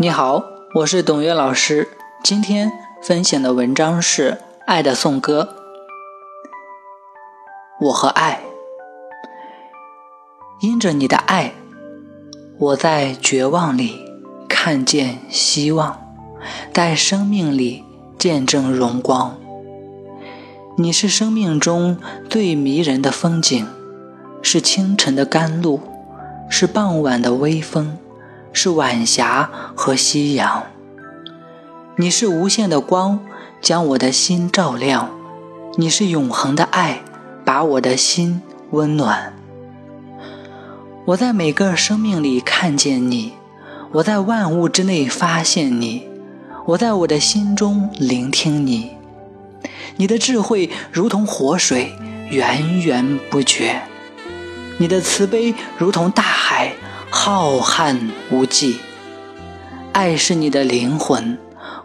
你好，我是董月老师。今天分享的文章是《爱的颂歌》。我和爱，因着你的爱，我在绝望里看见希望，在生命里见证荣光。你是生命中最迷人的风景，是清晨的甘露，是傍晚的微风。是晚霞和夕阳，你是无限的光，将我的心照亮；你是永恒的爱，把我的心温暖。我在每个生命里看见你，我在万物之内发现你，我在我的心中聆听你。你的智慧如同活水，源源不绝；你的慈悲如同大海。浩瀚无际，爱是你的灵魂，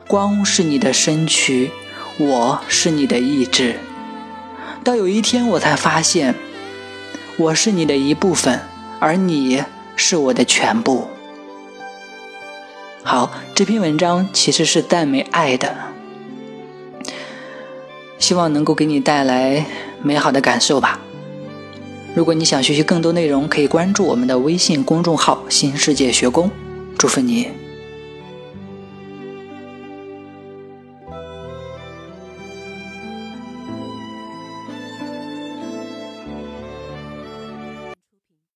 光是你的身躯，我是你的意志。到有一天，我才发现，我是你的一部分，而你是我的全部。好，这篇文章其实是赞美爱的，希望能够给你带来美好的感受吧。如果你想学习更多内容，可以关注我们的微信公众号“新世界学宫”。祝福你。